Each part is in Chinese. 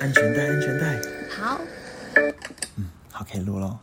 安全带，安全带。好，嗯好，可以录喽。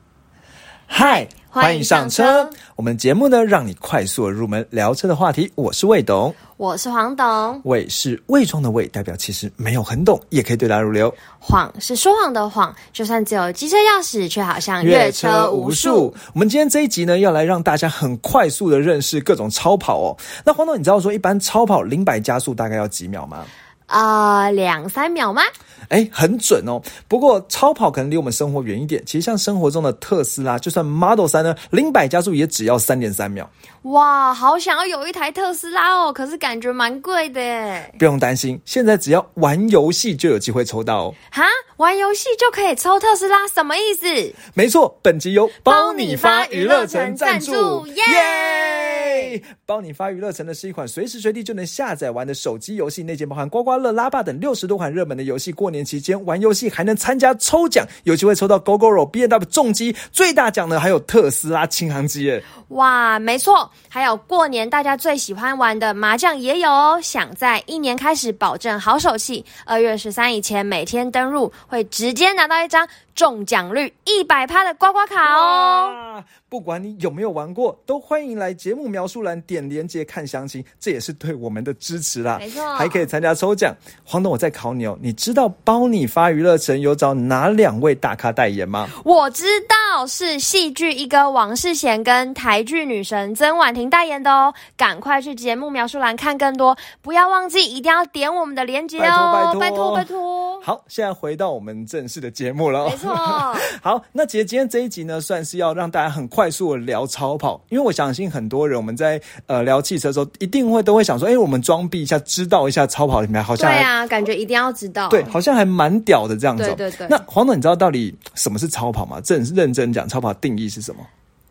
嗨，欢欢迎迎上上车车。我们节目呢，让你快速地入门聊车的话题。我是魏董，我是黄董，魏是魏装的魏，代表其实没有很懂，也可以对答如流。谎是说谎的谎，就算只有机车钥匙，却好像越车无数。。我们今天这一集呢，要来让大家很快速的认识各种超跑哦。那黄董，你知道说一般超跑零百加速大概要几秒吗？啊，两三秒吗？哎，很准哦。不过超跑可能离我们生活远一点。其实像生活中的特斯拉，就算 Model 三呢，零百加速也只要三点三秒。哇，好想要有一台特斯拉哦，可是感觉蛮贵的耶。不用担心，现在只要玩游戏就有机会抽到哦。哈，玩游戏就可以抽特斯拉，什么意思？没错，本集由包你发娱乐城赞助耶！包你发娱乐城呢是一款随时随地就能下载玩的手机游戏，内建包含刮刮乐、拉霸等六十多款热门的游戏。过年期间玩游戏还能参加抽奖，有机会抽到 GoGoRo、B N W 重机，最大奖呢还有特斯拉轻航机耶！哇，没错，还有过年大家最喜欢玩的麻将也有哦。想在一年开始保证好手气，二月十三以前每天登录，会直接拿到一张中奖率一百趴的刮刮卡哦。啊！不管你有没有玩过，都欢迎来节目描述栏点连接看详情，这也是对我们的支持啦。没错还可以参加抽奖。黄董，我在考你哦，你知道包你发娱乐城有找哪两位大咖代言吗？我知道是戏剧一哥王世贤跟台剧女神曾婉婷代言的哦，赶快去节目描述栏看更多，不要忘记一定要点我们的连接哦，拜托拜托拜托拜托。好，现在回到我们正式的节目了、哦。没错，好，那其实今天这一集呢，算是要让大家很快速的聊超跑，因为我相信很多人我们在呃聊汽车的时候，一定会都会想说，哎、我们装逼一下，知道一下超跑品牌，好像对啊，感觉一定要知道。对，好像还蛮屌的这样子、哦。对对对那黄总，你知道到底什么是超跑吗？正认真讲，超跑定义是什么？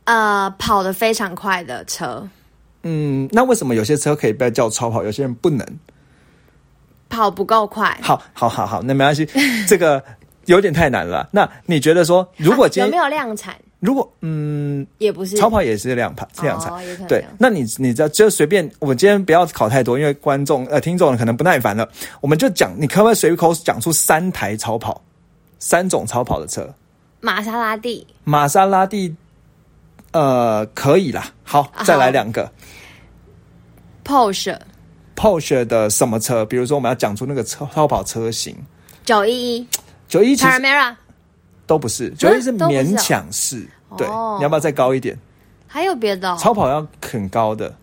呃，跑得非常快的车，嗯，那为什么有些车可以被叫超跑，有些人不能？跑不够快。好，好，好，好，那没关系，这个有点太难了。那你觉得说，如果今天、有没有量产？如果嗯，也不是超跑也是量产量产，哦也可能对。那你你知道，就随便，我们今天不要考太多，因为观众呃听众可能不耐烦了，我们就讲，你可不可以随口讲出三台超跑，三种超跑的车？玛莎拉蒂、玛莎拉蒂，呃，可以啦。好，再来两个。Porsche、Porsche 的什么车？比如说，我们要讲出那个超超跑车型，九一一、九一其实 Panamera，都不是，九一是勉强是。对，哦你要不要再高一点？还有别的、哦？超跑要很高的。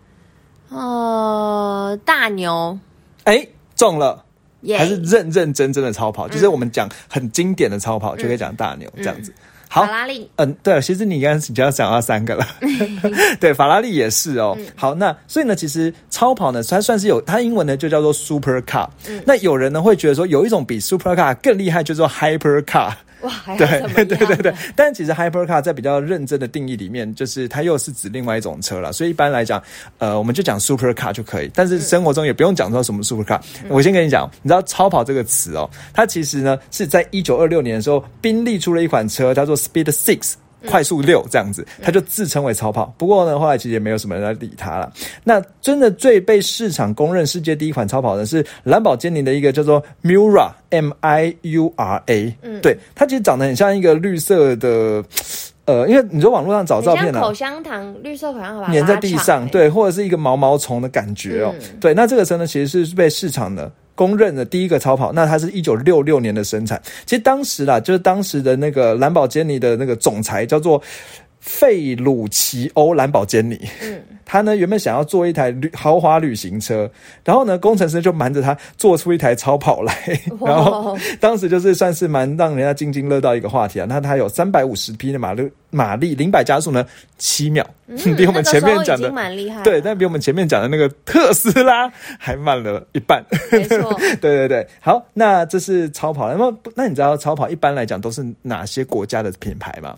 呃，大牛，哎，中了。耶、还是认认真真的超跑，就是我们讲很经典的超跑，就可以讲大牛这样子。好法，拉利，嗯，对了，其实你刚刚只要讲到三个了，对，法拉利也是哦。好，那所以呢，其实超跑呢，它算是有它英文呢就叫做 super car。那有人呢会觉得说，有一种比 super car 更厉害，叫做 hyper car。哇，对对对对对，但其实 hypercar 在比较认真的定义里面，就是它又是指另外一种车了。所以一般来讲，呃，我们就讲 supercar 就可以。但是生活中也不用讲到什么 supercar。我先跟你讲，你知道超跑这个词哦，它其实呢是在一九二六年的时候，宾利出了一款车叫做 Speed Six。快速六这样子，它就自称为超跑。不过呢，后来其实也没有什么人来理它了。那真的最被市场公认世界第一款超跑呢，是兰博基尼的一个叫做 Miura M I U R A。嗯，对，它其实长得很像一个绿色的，呃，因为你说网络上找照片啊口，香糖，绿色口香糖粘在地上，欸，对，或者是一个毛毛虫的感觉哦。对，那这个车呢，其实是被市场的公认的第一个超跑。那它是一九六六年的生产。其实当时啦，就是当时的那个兰博基尼的那个总裁叫做。费鲁奇欧兰宝坚尼，嗯，他呢原本想要做一台旅豪华旅行车，然后呢工程师就瞒着他做出一台超跑来，然后当时就是算是蛮让人家津津乐道一个话题啊。那它有三百五十匹的马力，马力零百加速呢七秒，比我们前面讲的对，但比我们前面讲的那个特斯拉还慢了一半。没错，对对对，好，那这是超跑。那么，那你知道超跑一般来讲都是哪些国家的品牌吗？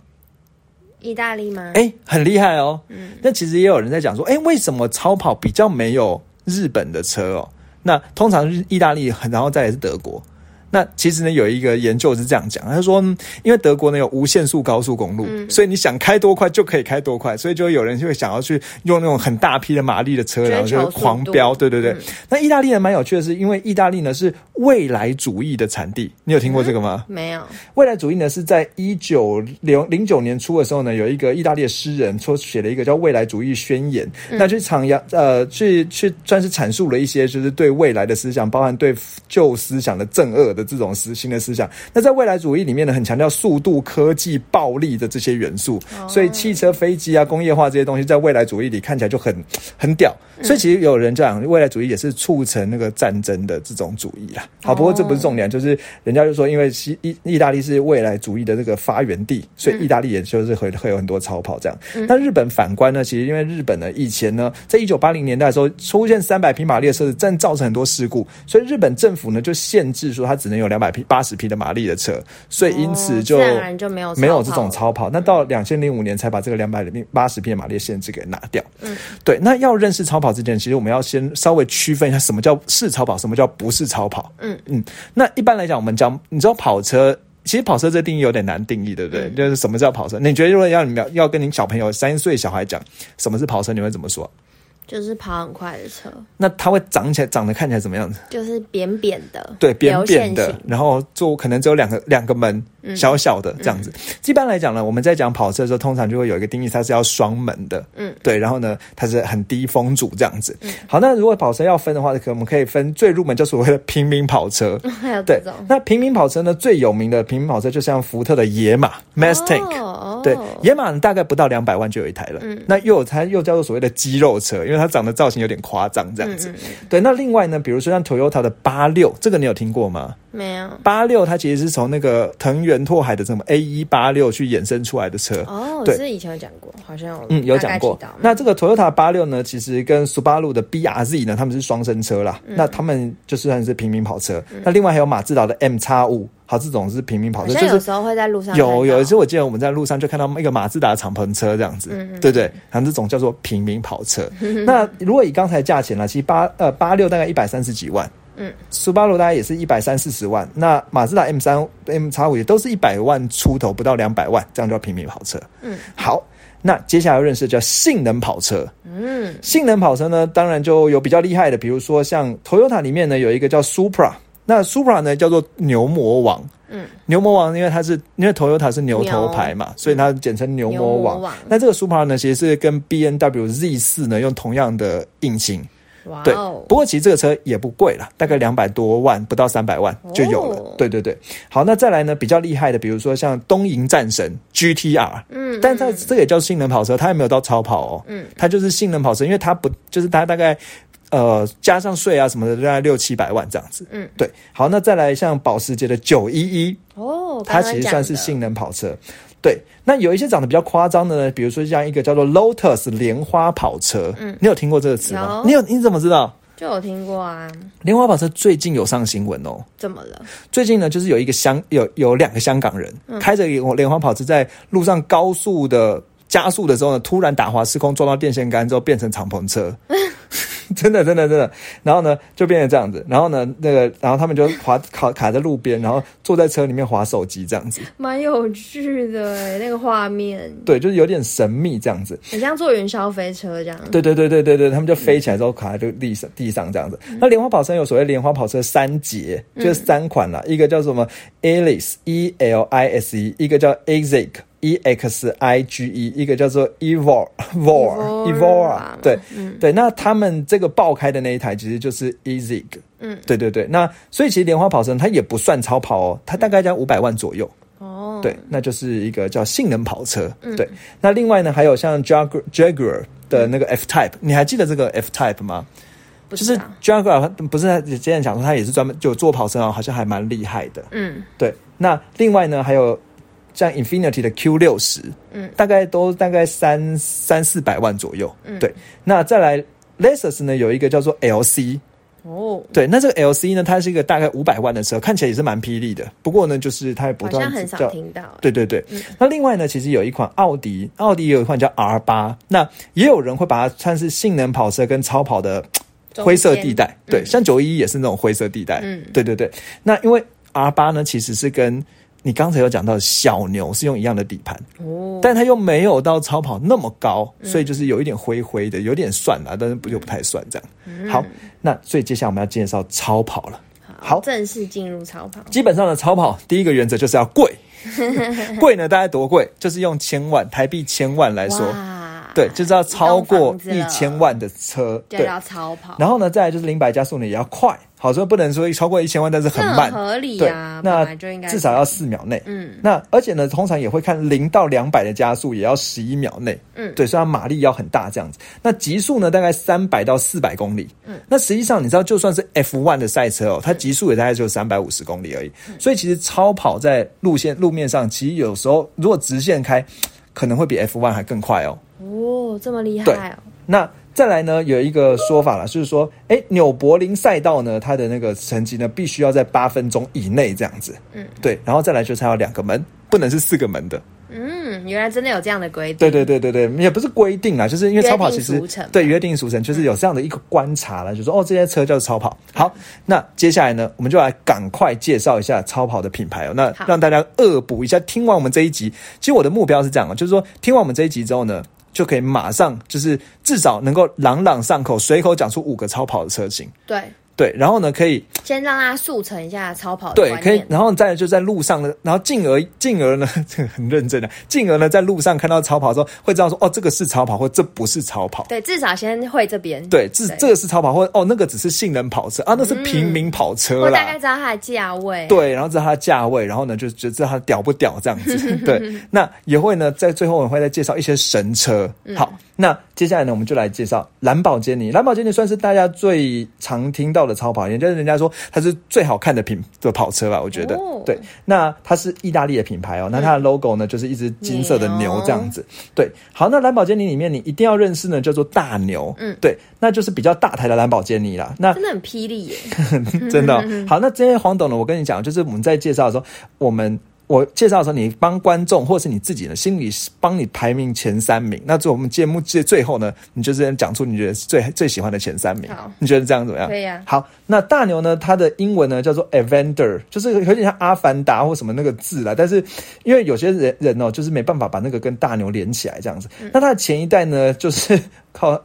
意大利吗？哎，很厉害哦。嗯，那其实也有人在讲说，哎，为什么超跑比较没有日本的车哦？那通常是意大利，然后再来是德国。那其实呢，有一个研究是这样讲，他说，嗯因为德国呢有无限速高速公路，所以你想开多快就可以开多快，所以就有人就会想要去用那种很大批的马力的车，然后就狂飙。对对对。那意大利人蛮有趣的是，因为意大利呢是未来主义的产地，你有听过这个吗？没有，未来主义呢是在一九零零九年初的时候呢，有一个意大利的诗人说写了一个叫《未来主义宣言》，那去阐扬呃去去算是阐述了一些就是对未来的思想，包含对旧思想的憎恶的这种思新的思想。那在未来主义里面呢，很强调速度、科技、暴力的这些元素，所以汽车、飞机啊、工业化这些东西，在未来主义里看起来就很很屌。所以其实有人讲，未来主义也是促成那个战争的这种主义啦。好，不过这不是重点，就是人家就说，因为西意意大利是未来主义的这个发源地，所以意大利也就是会会有很多超跑这样。那日本反观呢，其实因为日本呢以前呢，在一九八零年代的时候出现三百匹马力的车子，真造成很多事故，所以日本政府呢就限制说它只能有两百匹八十匹的马力的车，所以因此就哦自然然就没有没有这种超超跑。那到两千零五年才把这个两百八十匹的马力的限制给拿掉。嗯，对。那要认识超跑之前，其实我们要先稍微区分一下什么叫是超跑，什么叫不是超跑。嗯嗯。那一般来讲，我们讲，你知道跑车。其实跑车这定义有点难定义，对不对？就是什么叫跑车？你觉得如果要你要要跟你小朋友三岁小孩讲什么是跑车，你会怎么说？就是跑很快的车，那它会长起来，长得看起来怎么样子？就是扁扁的，对，扁扁的然后就可能只有两个两个门，小小的这样子。一般来讲呢，我们在讲跑车的时候，通常就会有一个定义，它是要双门的，嗯，对，然后呢，它是很低风阻这样子。好，那如果跑车要分的话，可我们可以分最入门就所谓的平民跑车。对，那平民跑车呢，最有名的平民跑车就像福特的野马 Mustang，、哦对，野马大概不到两百万就有一台了。那又有它又叫做所谓的肌肉车，因为它长得造型有点夸张这样子。对，那另外呢，比如说像 Toyota 的八六，这个你有听过吗？没有八六它其实是从那个藤原拓海的这么 A 一八六去衍生出来的车。哦，对是以前有讲过，好像嗯，有讲过。那这个 Toyota 八六呢，其实跟 Subaru 的 BRZ 呢，他们是双生车啦。嗯那他们就算是平民跑车。那另外还有马自达的 M 叉五，好，这种是平民跑车，就是有时候会在路上有有一次我记得我们在路上就看到一个马自达敞篷车这样子，嗯对不对？然后这种叫做平民跑车。那如果以刚才价钱呢，其实八呃八六大概一百三十几万。嗯，苏巴鲁大概也是一百三四十万，那马自达 M 三 M 叉五也都是一百万出头，不到两百万，这样叫平民跑车。嗯，好，那接下来要认识的叫性能跑车。嗯，性能跑车呢，当然就有比较厉害的，比如说像 Toyota 里面呢有一个叫 Supra，那 Supra 呢叫做牛魔王。嗯，牛魔王因为它是因为 Toyota 是牛头牌嘛，所以它简称牛魔王。牛魔王那这个 Supra 呢，其实是跟 B N W Z 四呢用同样的引擎。对不过其实这个车也不贵了，大概两百多万，不到三百万就有了。哦对对对，好，那再来呢，比较厉害的，比如说像东瀛战神 GTR，嗯，但它这个也叫性能跑车，它也没有到超跑哦，嗯，它就是性能跑车，因为它不就是它大概呃加上税啊什么的，大概六七百万这样子。嗯，对。好，那再来像保时捷的九一一，哦，它其实算是性能跑车。对，那有一些长得比较夸张的呢，比如说像一个叫做 Lotus 莲花跑车，嗯，你有听过这个词吗？有你有你怎么知道？就有听过啊，莲花跑车最近有上新闻哦。怎么了？最近呢，就是有一个香有有两个香港人、开着莲莲花跑车在路上高速的加速的时候呢，突然打滑失控撞到电线杆之后变成敞篷车。真的，真的，真的，然后呢，就变成这样子，然后呢，那个，然后他们就滑卡卡在路边，然后坐在车里面滑手机这样子，蛮有趣的哎，那个画面，对，就是有点神秘这样子，很像坐云霄飞车这样。对对对对对对，他们就飞起来之后卡在这个地上地上这样子。那莲花跑车有所谓莲花跑车三节，就是三款啦，一个叫什么 Alice E L I S E，一个叫 Exig E X I G E，一个叫做 Evor Vor Evora，对对。那他们这个爆开的那一台其实就是 Ezig，嗯，对对对。那所以其实莲花跑车它也不算超跑哦，它大概在五百万左右。哦，对，那就是一个叫性能跑车。对，那另外呢，还有像 Jaguar Jaguar 的那个 F Type，、你还记得这个 F Type 吗？就是 Jaguar 不是他之前讲说他也是专门就做跑车啊，好像还蛮厉害的。嗯，对，那另外呢，还有像 Infinity 的 Q 六十，嗯，大概都大概三三四百万左右。嗯对，那再来 Lexus 呢有一个叫做 LC，哦，对，那这个 LC 呢，它是一个大概五百万的车，看起来也是蛮霹雳的。不过呢，就是它也不断很少听到。对对对，那另外呢，其实有一款奥迪，奥迪有一款叫 R 八，那也有人会把它算是性能跑车跟超跑的灰色地带。对，像九一也是那种灰色地带。嗯对对对。那因为 R 八呢，其实是跟你刚才有讲到小牛是用一样的底盘，哦，但它又没有到超跑那么高，所以就是有一点灰灰的，有点算啦，但是不就不太算这样。好，那所以接下来我们要介绍超跑了。好正式进入超跑。基本上的，超跑第一个原则就是要贵，贵呢大概多贵？就是用千万台币千万来说，哇，对，就是要超过一千万的车，就对。要超跑，然后呢，再来就是零百加速呢也要快，好说不能说超过一千万，但是很慢，这合理对啊，，本那就应该至少要四秒内。嗯，那而且呢，通常也会看零到两百的加速也要十一秒内。嗯对，所以它马力要很大这样子。那极速呢，大概三百到四百公里。嗯，那实际上你知道，就算是 F one 的赛车哦，它极速也大概只有三百五十公里而已。嗯所以其实超跑在路线路面上，其实有时候如果直线开，可能会比 F one 还更快哦。哦，这么厉害哦，那再来呢，有一个说法了，就是说，哎，纽柏林赛道呢，它的那个成绩呢，必须要在八分钟以内这样子。嗯，对，然后再来就是它有两个门，不能是四个门的。嗯，原来真的有这样的规定，对对对对对，也不是规定啊，就是因为超跑其实对约定俗成，就是有这样的一个观察了，就说哦，这些车叫超跑。好，那接下来呢，我们就来赶快介绍一下超跑的品牌哦，那好让大家恶补一下。听完我们这一集，其实我的目标是这样啊，就是说听完我们这一集之后呢，就可以马上就是至少能够朗朗上口，随口讲出五个超跑的车型。对，对，然后呢，可以先让他速成一下超跑的对，可以，然后再就在路上呢，然后进而进而呢，这个很认真的，进而呢在路上看到超跑的时候，会知道说，哦，这个是超跑，或这不是超跑。对，至少先会这边，对，这对这个是超跑，或哦，那个只是性能跑车啊，那是平民跑车我大概。知道它的价位，对，然后知道它的价位，然后呢就就知道它屌不屌这样子。对，那也会呢，在最后我们会再介绍一些神车。好，那接下来呢，我们就来介绍兰博基尼。兰博基尼算是大家最常听到的超跑，也就是人家说它是最好看的品的跑车吧，我觉得。哦对，那它是意大利的品牌哦，那它的 logo 呢就是一只金色的牛这样子。对，好，那兰博基尼里面你一定要认识呢，叫做大牛。嗯，对，那就是比较大台的兰博基尼啦。那真的很霹雳耶，真的哦、好，那这些黄董呢，我跟你讲，就是我们在介绍的时候，我们我介绍的时候，你帮观众或是你自己呢，心里帮你排名前三名。那做我们节目最最后呢，你就是讲出你觉得最最喜欢的前三名好。你觉得这样怎么样？可以啊好，那大牛呢，它的英文呢叫做 Avenger，就是有点像阿凡达或什么那个字啦。但是因为有些人人哦，就是没办法把那个跟大牛连起来这样子。那它的前一代呢，就是靠。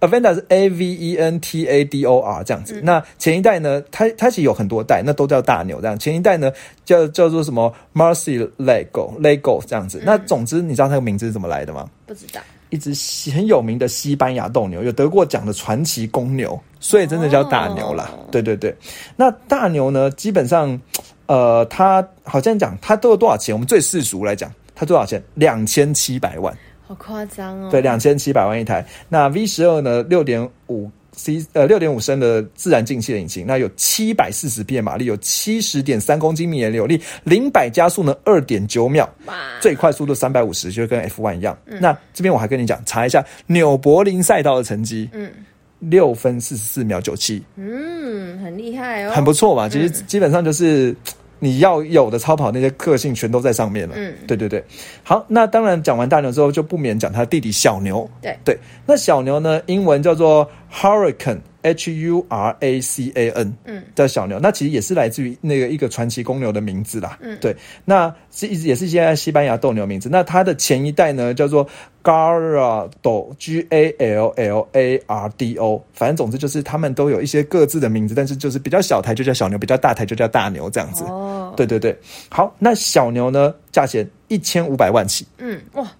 Aventa 是 A V E N T A D O R 这样子，那前一代呢，它它其实有很多代，那都叫大牛这样。前一代呢叫叫做什么 Marcy Lego Lego 这样子。那总之，你知道它的名字是怎么来的吗？不知道，一只很有名的西班牙斗牛，有得过奖的传奇公牛，所以真的叫大牛啦。哦对对对，那大牛呢，基本上，呃，它好像讲它都有多少钱？我们最世俗来讲，它多少钱？两千七百万。好夸张哦，对，两千七百万一台。那 V 十二呢，六点五 C 呃六点五升的自然进气的引擎，那有七百四十匹的马力，有七十点三公斤米的扭力，零百加速呢二点九秒，哇，最快速度三百五十，就跟 F one 一样。那这边我还跟你讲，查一下纽柏林赛道的成绩，嗯六分四十四秒九七，嗯，很厉害哦，很不错嘛。其实基本上就是。你要有的超跑那些个性全都在上面了，嗯对对对。好，那当然讲完大牛之后，就不免讲他弟弟小牛，对对。那小牛呢，英文叫做 Huracan。H U R A C A N，嗯，的小牛，那其实也是来自于那个一个传奇公牛的名字啦，嗯，对，那是一直也是现在西班牙斗牛名字。那它的前一代呢叫做 Gallardo G A L L A R D O，反正总之就是他们都有一些各自的名字，但是就是比较小台就叫小牛，比较大台就叫大牛这样子。哦，对对对，好，那小牛呢，价钱一千五百万起，嗯，哇，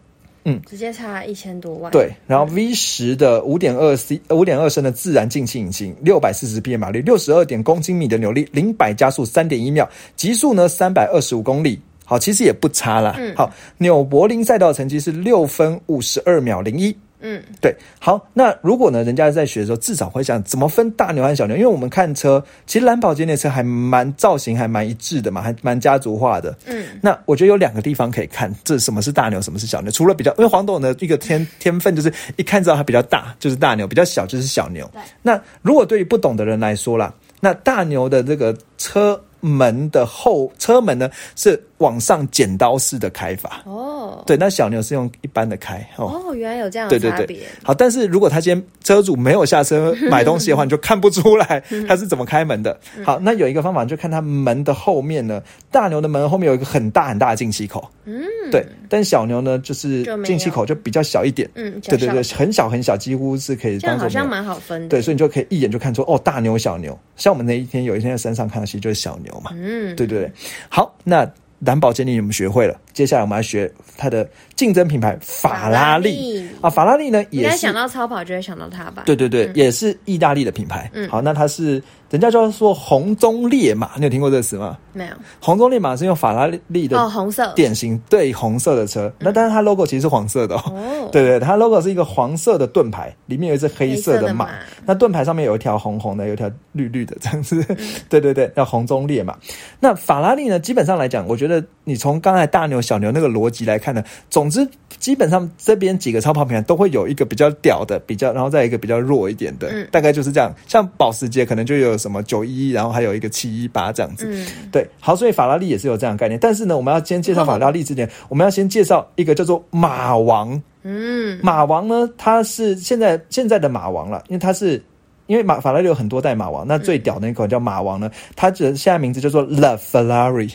嗯，直接差一千多万，对，然后 V 十的五点二 C 五点二升的自然进气引擎，六百四十匹马力，六十二点公斤米的扭力，零百加速三点一秒，极速呢三百二十五公里。好，其实也不差啦。嗯好，纽柏林赛道成绩是六分五十二秒零一。嗯，对，好，那如果呢，人家在学的时候，至少会想怎么分大牛和小牛，因为我们看车，其实兰博基尼的车还蛮造型还蛮一致的嘛，还蛮家族化的。嗯，那我觉得有两个地方可以看，这什么是大牛，什么是小牛。除了比较，因为黄董的一个天天分就是一看知道它比较大就是大牛，比较小就是小牛。对那如果对于不懂的人来说啦，那大牛的这个车门的后车门呢是往上剪刀式的开法。哦，对，那小牛是用一般的开哦。哦，原来有这样对对对的差别。，好，但是如果他今天车主没有下车买东西的话，你就看不出来 嗯他是怎么开门的。好，那有一个方法，就看他门的后面呢，大牛的门后面有一个很大很大的进气口，嗯，对，但小牛呢就是进气口就比较小一点，嗯，对对对，很小很小，几乎是可以这样当做。好像蛮好分的。对，所以你就可以一眼就看出哦，大牛小牛。像我们那一天有一天在山上看到，其实就是小牛嘛。嗯，对对对，好，那蓝宝坚尼你们学会了，接下来我们来学它的竞争品牌法拉利啊。法拉利呢应该也是想到超跑就会想到它吧？对对对，也是意大利的品牌。嗯好，那它是人家叫做红棕烈马，你有听过这个词吗？没有红棕烈马是用法拉利的哦，红色典型对红色的车，那但是它 logo 其实是黄色的哦。哦，对对，它 logo 是一个黄色的盾牌，里面有一只黑色的马。的马那盾牌上面有一条红红的，有一条绿绿的，这样子。嗯 对对对，叫红棕烈马。那法拉利呢？基本上来讲，我觉得你从刚才大牛、小牛那个逻辑来看呢，总之基本上这边几个超跑品牌都会有一个比较屌的，比较，然后再一个比较弱一点的，嗯大概就是这样。像保时捷可能就有什么九一，然后还有一个七一八这样子。嗯，对，好，所以法拉利也是有这样的概念。但是呢，我们要先介绍法拉利之前，我们要先介绍一个叫做马王。嗯，马王呢，它是现在现在的马王了，因为它是因为马法拉利有很多代马王，那最屌的那款叫马王呢，它的现在名字叫做 La Ferrari，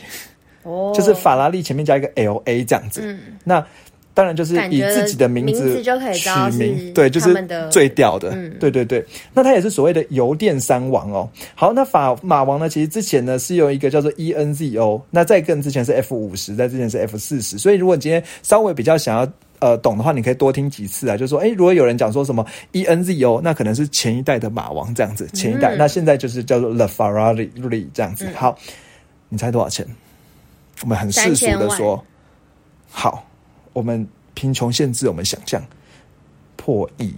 哦，就是法拉利前面加一个 L A 这样子。嗯，那当然就是以自己的名名字取名，对，就是最屌的，嗯对对对。那它也是所谓的油电三王哦。好，那法马王呢，其实之前呢是有一个叫做 E N Z O，那再更之前是 F 五十，在之前是 F 四十。所以如果你今天稍微比较想要。呃，懂的话，你可以多听几次啊。就是说，哎，如果有人讲说什么 E N Z O，那可能是前一代的马王这样子，前一代。嗯那现在就是叫做 The Ferrari 这样子。嗯好，你猜多少钱？我们很世俗的说，好，我们贫穷限制我们想象，破亿。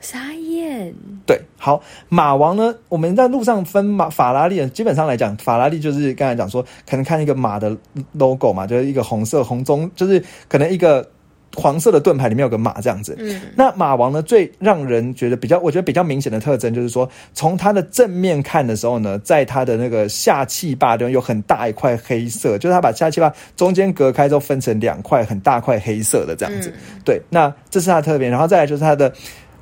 傻眼，对，好，马王呢？我们在路上分马法拉利，基本上来讲，法拉利就是刚才讲说，可能看一个马的 logo 嘛，就是一个红色红棕，就是可能一个黄色的盾牌里面有个马这样子。嗯，那马王呢，最让人觉得比较，我觉得比较明显的特征就是说，从它的正面看的时候呢，在它的那个下气坝中有很大一块黑色，就是它把下气坝中间隔开之后分成两块很大块黑色的这样子。对，那这是它的特别，然后再来就是它的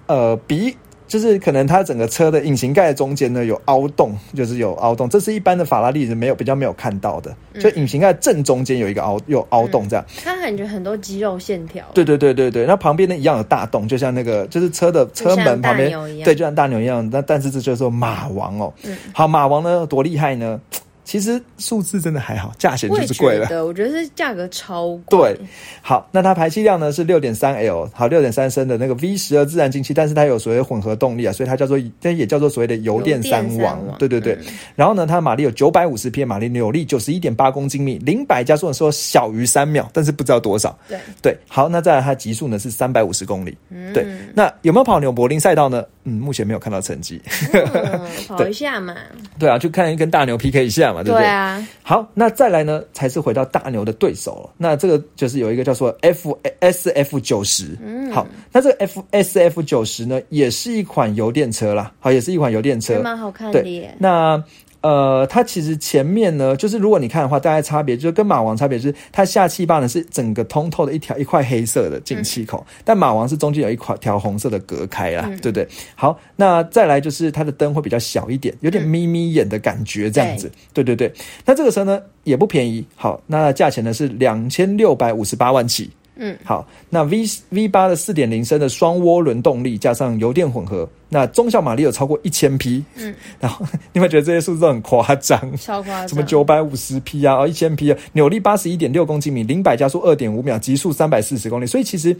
呃鼻。就是可能它整个车的引擎盖中间呢有凹洞，就是有凹洞，这是一般的法拉利是没有比较没有看到的，就引擎盖正中间有一个凹有凹洞这样。它感觉很多肌肉线条，对对对对对，那旁边呢一样有大洞，就像那个就是车的车门旁边对，就像大牛一样。那但是这就是马王哦。嗯好，马王呢有多厉害呢？其实数字真的还好，价钱就是贵了。我觉得是价格超贵，对，好，那它排气量呢是六点三 L，好，六点三升的那个 V 十二自然进气，但是它有所谓混合动力啊，所以它叫做，这也叫做所谓的油电三王对对对。嗯然后呢，它的马力有九百五十匹马力，扭力九十一点八公斤米，零百加速的时候小于三秒，但是不知道多少。对，对，好，那再来它极速呢是三百五十公里。嗯对，那有没有跑纽柏林赛道呢？嗯，目前没有看到成绩。嗯 跑一下嘛，对啊，就看跟大牛 PK 一下嘛，对不对？对啊，好，那再来呢，才是回到大牛的对手了。那这个就是有一个叫做 F S F 九十，嗯，好，那这个 F S F 九十呢，也是一款油电车啦，好，也是一款油电车，蛮好看的对耶，，那。呃，它其实前面呢，就是如果你看的话，大概差别就是跟马王差别就是，它下气坝呢是整个通透的一条一块黑色的进气口，但马王是中间有一块条红色的隔开啦，对不对？好，那再来就是它的灯会比较小一点，有点眯眯眼的感觉，这样子，对对对。那这个车呢也不便宜，好，那价钱呢是两千六百五十八万起。嗯，好，那 V V 八的四点零升的双涡轮动力加上油电混合，那中小马力有超过一千匹。嗯，然后你会觉得这些数字都很夸张？超夸张，什么九百五十匹啊，哦一千匹啊，扭力八十一点六公斤米，零百加速二点五秒，极速三百四十公里。所以其实，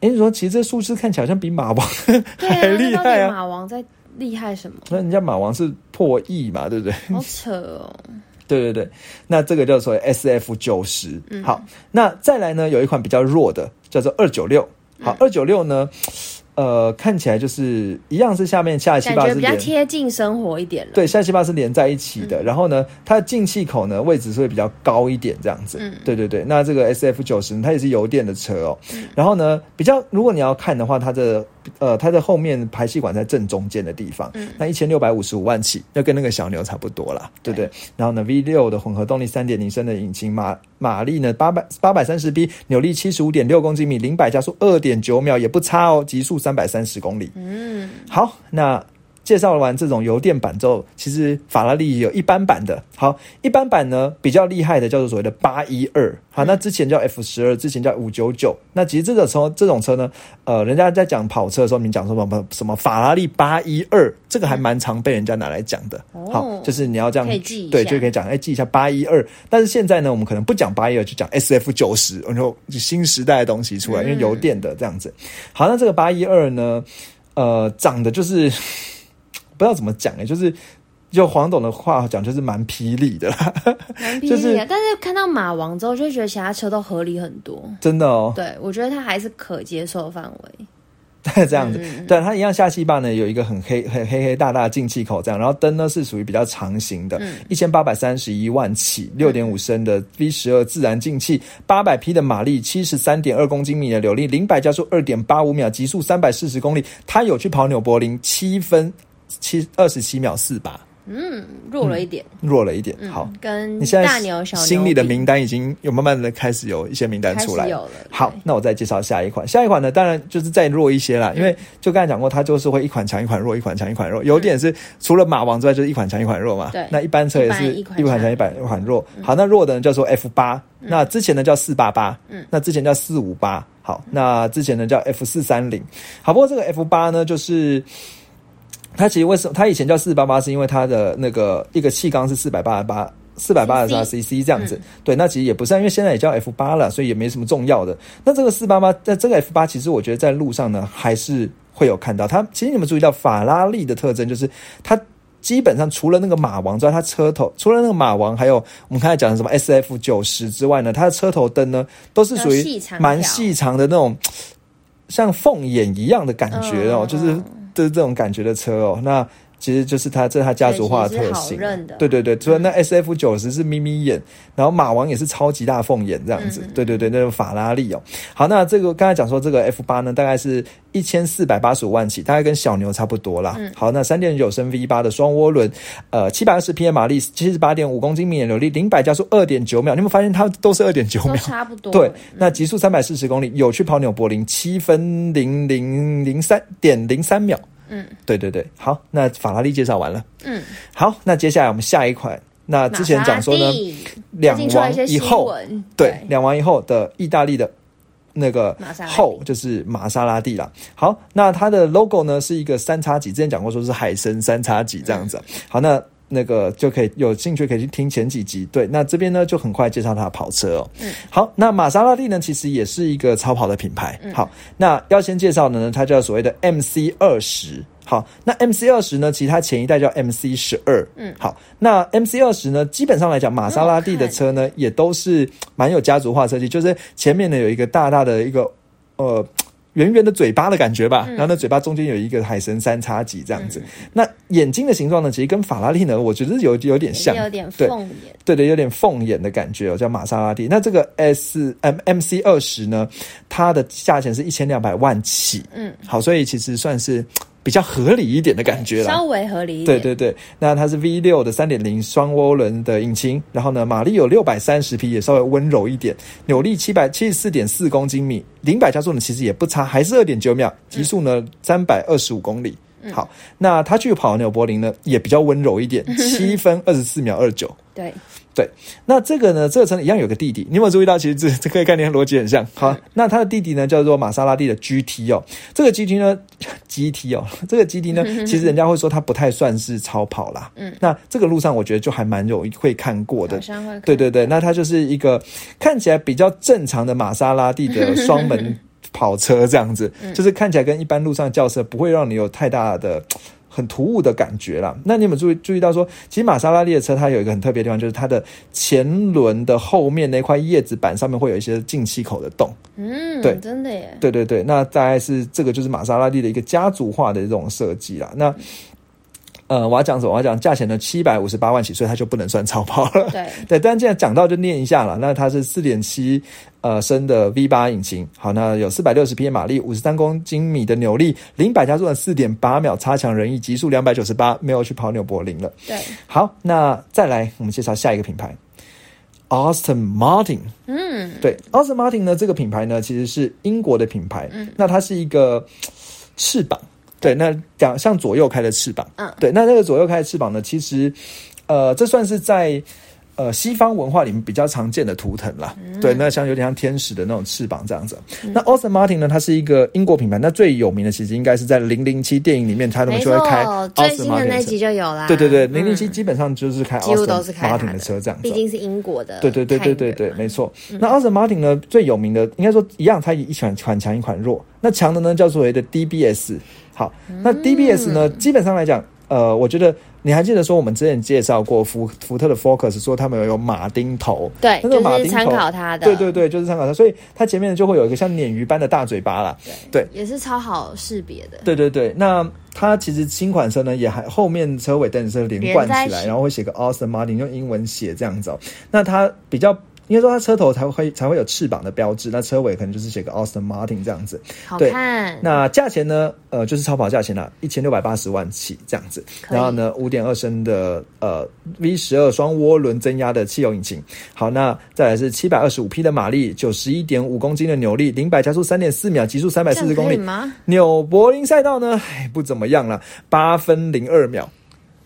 哎，你说其实这数字看起来好像比马王 还厉害啊。马王在厉害什么？那人家马王是破亿嘛，对不对？好扯哦，对对对，那这个叫做 S F 九十。嗯好，那再来呢，有一款比较弱的，叫做二九六。嗯好，二九六呢，呃，看起来就是一样是下面下气感觉比较。贴近生活一点了。对，下气坝是连在一起嗯的，然后呢，它的进气口呢位置是会比较高一点，这样子。嗯对对对，那这个 S F 九十它也是油电的车哦。然后呢，比较如果你要看的话，它的呃，它的后面排气管在正中间的地方，嗯，那一千六百五十五万起，要跟那个小牛差不多啦，对不对？然后呢，V 六的混合动力三点零升的引擎，马马力呢八百八百三十匹，扭力七十五点六公斤米，零百加速二点九秒，也不差哦，极速三百三十公里。嗯，好，那。介绍完这种油电版之后，其实法拉利有一般版的。好，一般版呢比较厉害的叫做所谓的八一二。好，那之前叫 F 十二，之前叫五九九。那其实这个车这种车呢，呃，人家在讲跑车的时候，你讲说什么什么法拉利八一二，这个还蛮常被人家拿来讲的。好，就是你要这样对，就可以讲哎记一下八一二。但是现在呢，我们可能不讲八一二，就讲 S F 九十，然后新时代的东西出来，因为油电的这样子。好，那这个八一二呢，呃，长得就是。不知道怎么讲哎，就是就黄董的话讲，就是蛮霹雳的，蛮霹雳的。但是看到马王之后，就觉得其他车都合理很多，真的哦。对，我觉得它还是可接受的范围。这样子，对它一样，下气坝呢有一个很黑、很黑黑大大的进气口，这样。然后灯呢是属于比较长型的，一千八百三十一万起，六点五升的 V 十二自然进气，八百匹的马力，七十三点二公斤米的扭力，零百加速二点八五秒，极速三百四十公里。它有去跑纽柏林七分。七二十七秒四八，嗯，弱了一点，弱了一点。好，跟你现在大牛小心里的名单已经有慢慢的开始有一些名单出来，有了。好，那我再介绍下一款，下一款呢，当然就是再弱一些啦，因为就刚才讲过，它就是会一款强一款弱，一款强一款弱。有点是除了马王之外，就是一款强一款弱嘛。对，那一般车也是一款强一款弱。好，那弱的呢叫做 F 八，那之前呢叫四八八，嗯，那之前叫四五八。好，那之前呢叫 F 四三零。好，不过这个 F 八呢，就是。它其实为什么它以前叫四八八，是因为它的那个一个气缸是四百八十八四百八十八 CC 这样子。对，那其实也不是，因为现在也叫 F 八了，所以也没什么重要的。那这个四八八，在这个 F 八，其实我觉得在路上呢，还是会有看到它。其实你们注意到法拉利的特征，就是它基本上除了那个马王之外，它车头除了那个马王，还有我们刚才讲的什么 SF 九十之外呢，它的车头灯呢，都是属于蛮细长的那种，像凤眼一样的感觉哦，就是。就是这种感觉的车哦，那其实就是它，这是它家族化的特性。对对对，除了那 S F 九十是眯眯眼，然后马王也是超级大凤眼这样子。对对对，那个法拉利哦。好，那这个刚才讲说这个 F 八呢，大概是一千四百八十五万起，大概跟小牛差不多啦。好，那三点九升 V 八的双涡轮，呃，七百二十匹马力，七十八点五公斤米的扭力，零百加速二点九秒。你有没有发现它都是二点九秒？差不多。对，那极速三百四十公里，有去跑纽柏林七分零零零三点零三秒。嗯，对对对，好，那法拉利介绍完了。嗯，好，那接下来我们下一款，那之前讲说呢，两王以后，对，两王以后的意大利的那个后就是玛莎拉蒂了。好，那它的 logo 呢是一个三叉戟，之前讲过说是海神三叉戟这样子。好，那。那个就可以有兴趣可以去听前几集，对，那这边呢就很快介绍它的跑车哦。嗯，好，那玛莎拉蒂呢其实也是一个超跑的品牌。好，那要先介绍的呢，它叫所谓的 MC 二十。好，那 MC 二十呢，其实它前一代叫 MC 十二。嗯，好，那 MC 二十呢，基本上来讲，玛莎拉蒂的车呢也都是蛮有家族化设计，就是前面呢有一个大大的一个呃。圆圆的嘴巴的感觉吧，然后那，嘴巴中间有一个海神三叉戟这样子。那眼睛的形状呢，其实跟法拉利呢，我觉得有有点像，有点凤眼，对对，有点凤眼的感觉哦，叫玛莎拉蒂。那这个 S M M C 二十呢，它的价钱是一千两百万起，嗯，好，所以其实算是。比较合理一点的感觉了，稍微合理一点。对对对，那它是 V 六的三点零双涡轮的引擎，然后呢，马力有六百三十匹，也稍微温柔一点，扭力七百七十四点四公斤米，零百加速呢其实也不差，还是二点九秒，极速呢三百二十五公里。好，那它去跑纽柏林呢，也比较温柔一点，七分二十四秒二九。对对，那这个呢，这个车一样有个弟弟，你有没有注意到？其实这这个概念逻辑很像。好，那它的弟弟呢，叫做玛莎拉蒂的 GT 哦。这个 GT 呢，GT 哦，这个 GT 呢，其实人家会说它不太算是超跑啦。嗯，那这个路上我觉得就还蛮有会看过的。对对对，那它就是一个看起来比较正常的玛莎拉蒂的 双门。跑车这样子，就是看起来跟一般路上轿车不会让你有太大的很突兀的感觉啦。那你有没有注意注意到说，其实玛莎拉蒂的车它有一个很特别的地方，就是它的前轮的后面那块叶子板上面会有一些进气口的洞。嗯，对，真的耶。对对对，那大概是这个就是玛莎拉蒂的一个家族化的这种设计啦。那呃，我要讲什么？我要讲价钱呢，七百五十八万起，所以它就不能算超跑了。对 对，但既然讲到就念一下了。那它是四点七呃升的 V 八引擎，好，那有四百六十匹马力，五十三公斤米的扭力，零百加速的四点八秒，差强人意，极速两百九十八，没有去跑纽柏林了。对，好，那再来我们介绍下一个品牌，Austin Martin。嗯，对，Austin Martin 呢，这个品牌呢其实是英国的品牌，嗯，那它是一个翅膀。对，那讲像左右开的翅膀，嗯对，那那个左右开的翅膀呢，其实，呃，这算是在呃西方文化里面比较常见的图腾啦。嗯对，那像有点像天使的那种翅膀这样子。那 Austin Martin 呢，它是一个英国品牌，那最有名的其实应该是在零零七电影里面，他们就会开错，最 Austin 新的 Martin 的车。那集就有啦。对对对，嗯零零七基本上就是开几乎都是 Austin 开它 Martin 的车这样子毕。竟是英国的。对对对对对对，没错。那 Austin Martin 呢，最有名的应该说一样，它一款款强一款弱。那强的呢叫所谓的 DBS。好，那 DBS 呢，基本上来讲，呃，我觉得你还记得说我们之前介绍过福福特的 Focus，说他们有马丁头，对，那个马丁头就是参考它的。对对对，就是参考它，所以它前面就会有一个像鲶鱼般的大嘴巴啦。对也是超好识别的。对对对，那它其实新款车呢，也还后面车尾灯是连贯起来，然后会写个 Austin Martin 用英文写这样子哦。那它比较应该说它车头才会才会有翅膀的标志，那车尾可能就是写个 Austin Martin 这样子。好对看。那价钱呢？呃，就是超跑价钱啦，一千六百八十万起这样子。然后呢，五点二升的呃 V 十二双涡轮增压的汽油引擎。好，那再来是七百二十五匹的马力，九十一点五公斤的扭力，零百加速三点四秒，极速三百四十公里？纽柏林赛道呢，唉，不怎么样了，八分零二秒。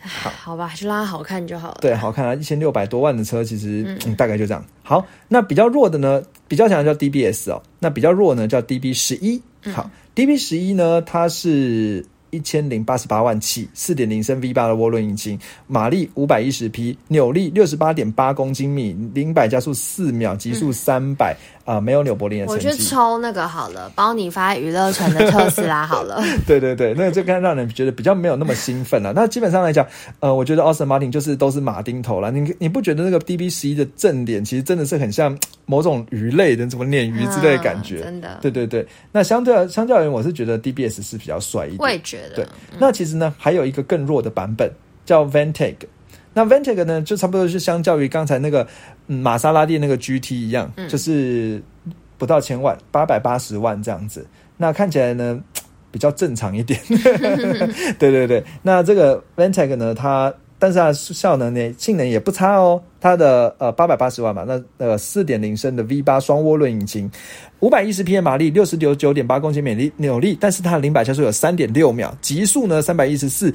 好好吧，就让它好看就好了。对，好看啊，一千六百多万的车，其实嗯大概就这样。好，那比较弱的呢，比较强的叫 DBS 哦，那比较弱呢叫 DB 十一。好，DB 十一呢，它是。一千零八十八万起，四点零升 V 八的涡轮引擎，马力五百一十匹，扭力六十八点八公斤米，零百加速四秒，极速三百、啊，没有纽柏林的我成绩。去抽那个好了，帮你发娱乐城的特斯拉好了。对对对，那这更让人觉得比较没有那么兴奋了。那基本上来讲，呃，我觉得 Austin Martin 就是都是马丁头了。你你不觉得那个 DB 十一的正脸其实真的是很像某种鱼类的怎么鲶鱼之类的感觉？嗯真的对对对，那相对相较而言，我是觉得 DBS 是比较帅一点。我也觉得。对，那其实呢，还有一个更弱的版本叫 Vantag。那 Vantag 呢，就差不多是相较于刚才那个、嗯、玛莎拉蒂那个 GT 一样，就是不到千万，八百八十万这样子。那看起来呢，比较正常一点。对对对，那这个 Vantag 呢，它但是它效能呢，性能也不差哦。它的呃八百八十万嘛，那呃四点零升的 V 八双涡轮引擎，五百一十匹马力，六十九九点八公斤每力扭力，但是它的零百加速有三点六秒，极速呢三百一十四，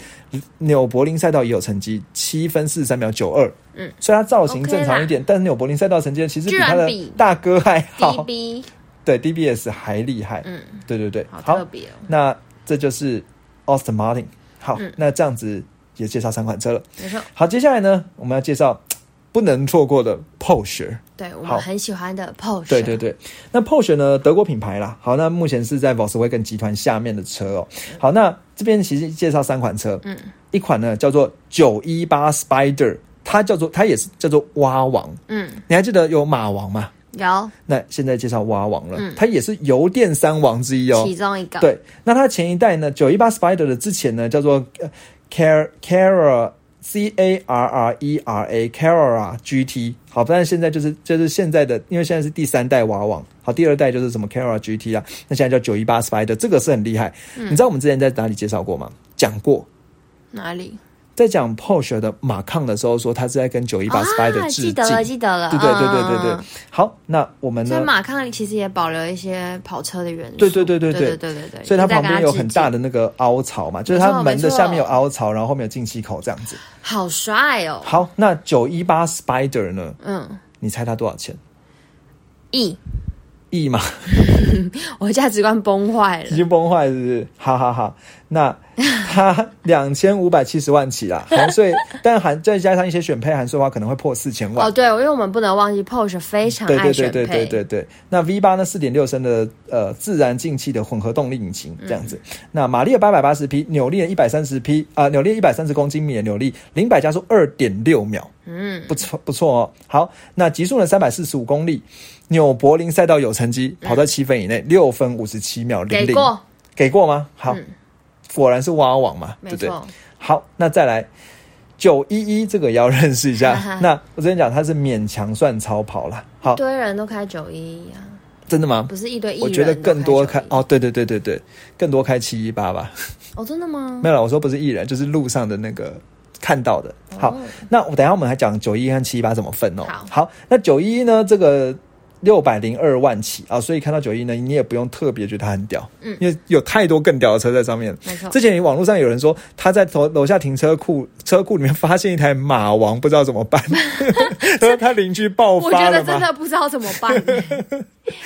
纽柏林赛道也有成绩，七分四十三秒九二。嗯，虽然它造型正常一点但是纽柏林赛道成绩其实比它的大哥还好，DB，对 DBS 还厉害。嗯，对对对，好特别哦。那这就是 Austin Martin。好，嗯那这样子也介绍三款车了。没错，好，接下来呢，我们要介绍 不能错过的 Porsche。对我好们很喜欢的 Porsche。对对对，那 Porsche 呢，德国品牌啦。好，那目前是在 Volkswagen 集团下面的车哦。好，那这边其实介绍三款车，嗯，一款呢叫做九一八 Spider，它叫做它也是叫做蛙王。嗯，你还记得有马王吗？有那现在介绍蛙王了，嗯它也是油电三王之一哦。其中一个。对，那它前一代呢，九一八 Spider 的之前呢，叫做呃 Car Carrera C A R R E R A Carrera GT。好，但是现在就是就是现在的，因为现在是第三代娃网，好，第二代就是什么 Carrera GT 啊，那现在叫九一八 Spider，这个是很厉害。你知道我们之前在哪里介绍过吗？讲过。哪里？在讲 Porsche 的马抗的时候，说他是在跟九一八 Spider 啊，致敬。记得了，记得了。对对对对对对嗯。好，那我们呢？所以马抗其实也保留一些跑车的元素。对对对对对对对对对。所以它旁边有很大，的那个凹槽嘛，就是它门的下面有凹槽，然后后面有进气口这样子。好帅哦。好，那九一八 Spider 呢？嗯，你猜它多少钱？亿，亿吗？我价值观崩坏了已了。经崩坏是不是？好好好，那它两千五百七十万起啦，含税，但含再加上一些选配含税的话，可能会破四千万。哦，对，因为我们不能忘记 Porsche 非常对对对爱选对对对。对对，那 V 八呢？四点六升的呃自然进气的混合动力引擎这样子，那马力有八百八十匹，扭力一百三十匹啊，扭力一百三十公斤米的扭力，零百加速二点六秒，嗯，不错不错哦。好，那极速呢三百四十五公里，纽柏林赛道有成绩，跑在七分以内，六分五十七秒零零，给过，给过吗？好，嗯果然是蛙王嘛，对不对？好，那再来九一一这个也要认识一下。那我之前讲它是勉强算超跑了。好，一堆人都开九一一啊，真的吗？不是一堆艺人，我觉得更多开开哦，对对对对对，更多开七一八吧。哦，真的吗？没有了，我说不是艺人，就是路上的那个看到的。好，那我等下我们还讲九一和七一八怎么分哦。好，好，那九一呢这个。六百零二万起啊，所以看到九一呢，你也不用特别觉得它很屌，嗯，因为有太多更屌的车在上面。没错，之前网络上有人说他在楼楼下停车库车库里面发现一台马王，不知道怎么办，他说他邻居爆发了我觉得真的不知道怎么办，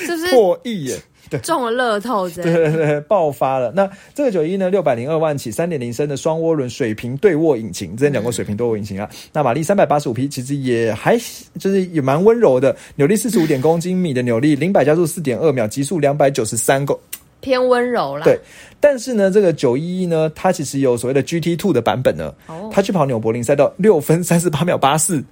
就是破亿耶。中了乐透，对对对，爆发了。那这个九一呢，六百零二万起，三点零升的双涡轮水平对卧引擎，之前讲过水平对卧引擎啊。那马力三百八十五匹，其实也还就是也蛮温柔的，扭力四十五点公斤米的扭力，零百加速四点二秒，极速两百九十三公，偏温柔啦。对，但是呢，这个九一呢，它其实有所谓的 GT Two 的版本呢，哦，它去跑纽柏林赛道六分三十八秒八四，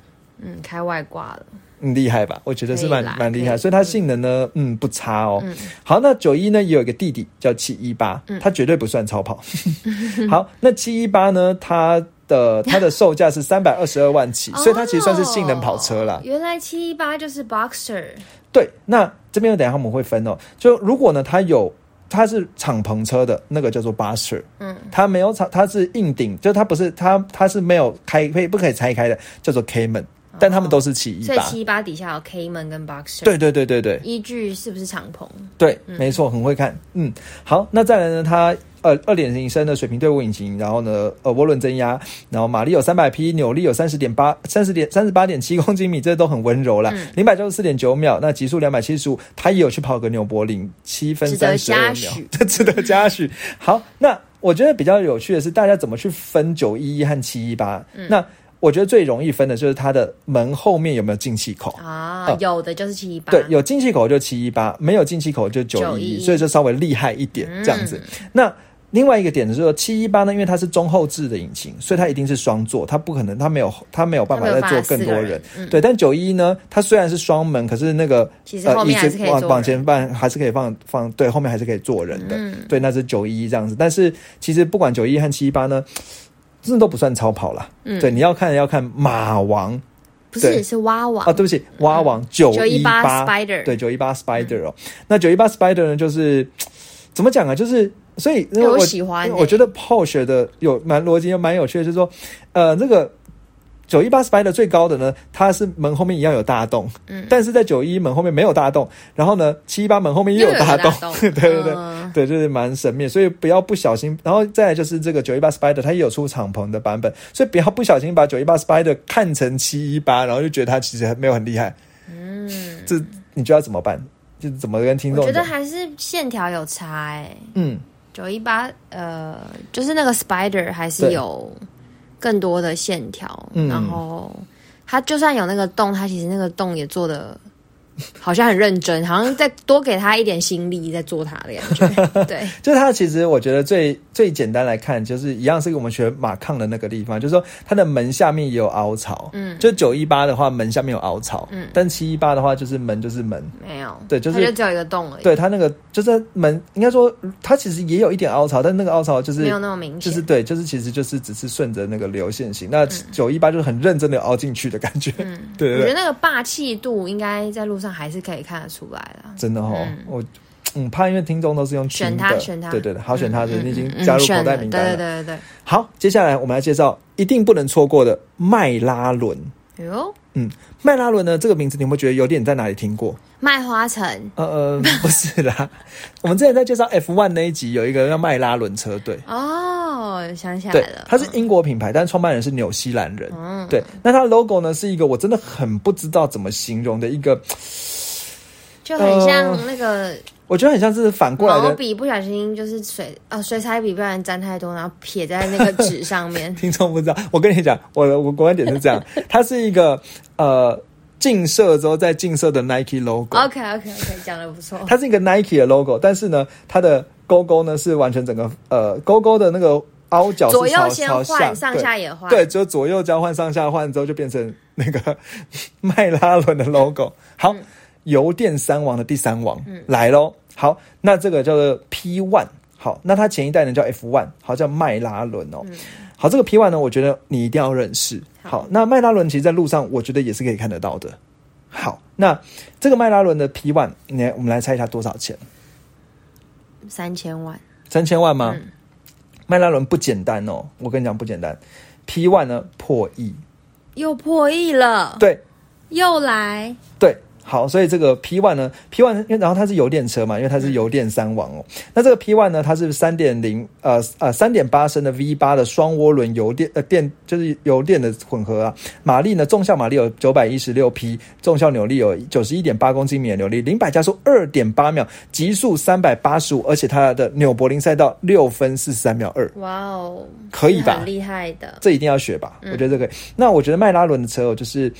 嗯，开外挂了。嗯，厉害吧？我觉得是蛮蛮厉害，所以它性能呢，嗯，不差哦。好，那九一呢也有一个弟弟叫七一八，它绝对不算超跑。好，那七一八呢，它的 它的售价是三百二十二万起，所以它其实算是性能跑车啦。原来七一八就是 Boxer。对，那这边等下我们会分哦。就如果呢，它有它是敞篷车的那个叫做 Boxer，嗯，它没有敞，它是硬顶，就它不是它它是没有开可以不可以拆开的，叫做 Cayman。但他们都是七一八，所以七一八底下有 K 门跟 Boxer。对对对对对，依据是不是敞篷？对，没错，很会看。嗯，好，那再来呢？它呃二点零升的水平对卧引擎，然后呢呃涡轮增压，然后马力有三百匹，扭力有三十点八三十点三十八点七公斤米，这都很温柔了。零百九十四点九秒，那极速两百七十五，它也有去跑个纽柏林七分三十二秒，这 值得嘉许。好，那我觉得比较有趣的是，大家怎么去分九一一和七一八？那我觉得最容易分的就是它的门后面有没有进气口啊？有的就是七一八，对，有进气口就七一八，没有进气口就九一，所以就稍微厉害一点这样子。那另外一个点就是说，七一八呢，因为它是中后置的引擎，所以它一定是双座，它不可能，它没有，它没有办法再坐更多人。对，但九一呢，它虽然是双门，可是那个呃椅子往往前放还是可以放放，对，后面还是可以坐人的。对，那是九一这样子。但是其实不管九一和七一八呢。真的都不算超跑了，对，你要看要看马王，不是是蛙王。啊，对不起，蛙王九一八。Spider，对，九一八 Spider 哦，那九一八 Spider 呢，就是怎么讲啊？就是所以我喜欢，我觉得 Porsche 的有蛮逻辑又蛮有趣的，就是说，呃，那个。九一八 Spider 最高的呢，它是门后面一样有大洞，嗯，但是在九一门后面没有大洞，然后呢，七一八门后面又有大洞，对对 对，对，就是蛮神秘，所以不要不小心，然后再来就是这个九一八 Spider 它也有出敞篷的版本，所以不要不小心把九一八 Spider 看成七一八，然后就觉得它其实没有很厉害，嗯，这你就要怎么办？就怎么跟听众？我觉得还是线条有差哎，嗯，九一八呃，就是那个 Spider 还是有。更多的线条，然后它就算有那个洞，它其实那个洞也做的。好像很认真，好像再多给他一点心力在做他的感觉。对，就是他其实我觉得最最简单来看，就是一样是我们学马抗的那个地方，就是说它的门下面也有凹槽。嗯，就九一八的话，门下面有凹槽。嗯，但七一八的话，就是门就是门，没有。对，就是就只有一个洞而已。对，它那个就是门，应该说它其实也有一点凹槽，但那个凹槽就是没有那么明显。就是对，就是其实就是只是顺着那个流线型。那九一八就是很认真的凹进去的感觉。嗯，对。我觉得那个霸气度应该在路上还是可以看得。出来了，真的哦，我嗯怕，因为听众都是用选他选他，对对对，好选他的，你已经加入口袋名单了，对对对对。好，接下来我们来介绍一定不能错过的迈拉伦。哟，嗯，迈拉伦呢这个名字，你会觉得有点在哪里听过？麦花臣？呃呃，不是啦，我们之前在介绍 F one 那一集，有一个叫迈拉伦车队。哦，想起来了，它是英国品牌，但创办人是纽西兰人。嗯，对，那它 logo 呢是一个我真的很不知道怎么形容的一个。就很像那个，我觉得很像是反过来的笔，不小心就是水啊，水彩笔不小心沾太多，然后撇在那个纸上面。听众不知道，我跟你讲，我的我观点是这样，它是一个呃近射之后再近射的 Nike logo。OK OK OK，讲的不错。它是一个 Nike 的 logo，但是呢，它的勾勾呢是完全整个呃勾勾的那个凹角左右先换，上下也换，对，就左右交换，上下换之后就变成那个 迈拉伦的 logo。好。油电三王的第三王来喽！好，那这个叫做 P One，好，那它前一代呢叫 F One，好叫迈拉伦哦。嗯好，这个 P One 呢，我觉得你一定要认识。好好，那迈拉伦其实在路上，我觉得也是可以看得到的。好，那这个迈拉伦的 P One，你来我们来猜一下多少钱？三千万，三千万吗？嗯迈拉伦不简单哦，我跟你讲不简单。P One 呢破亿，又破亿了，对又来，对。好，所以这个 P One 呢，P One，因为然后它是油电车嘛，因为它是油电三王哦。那这个 P One 呢，它是三点零呃呃三点八升的 V 八的双涡轮油电呃电就是油电的混合啊，马力呢纵效马力有九百一十六匹，纵效扭力有九十一点八公斤米的扭力，零百加速二点八秒，极速三百八十五，而且它的纽柏林赛道六分四十三秒二，哇哦，可以吧是很厉害的，这一定要学吧？我觉得这个。那我觉得迈拉伦的车哦，就是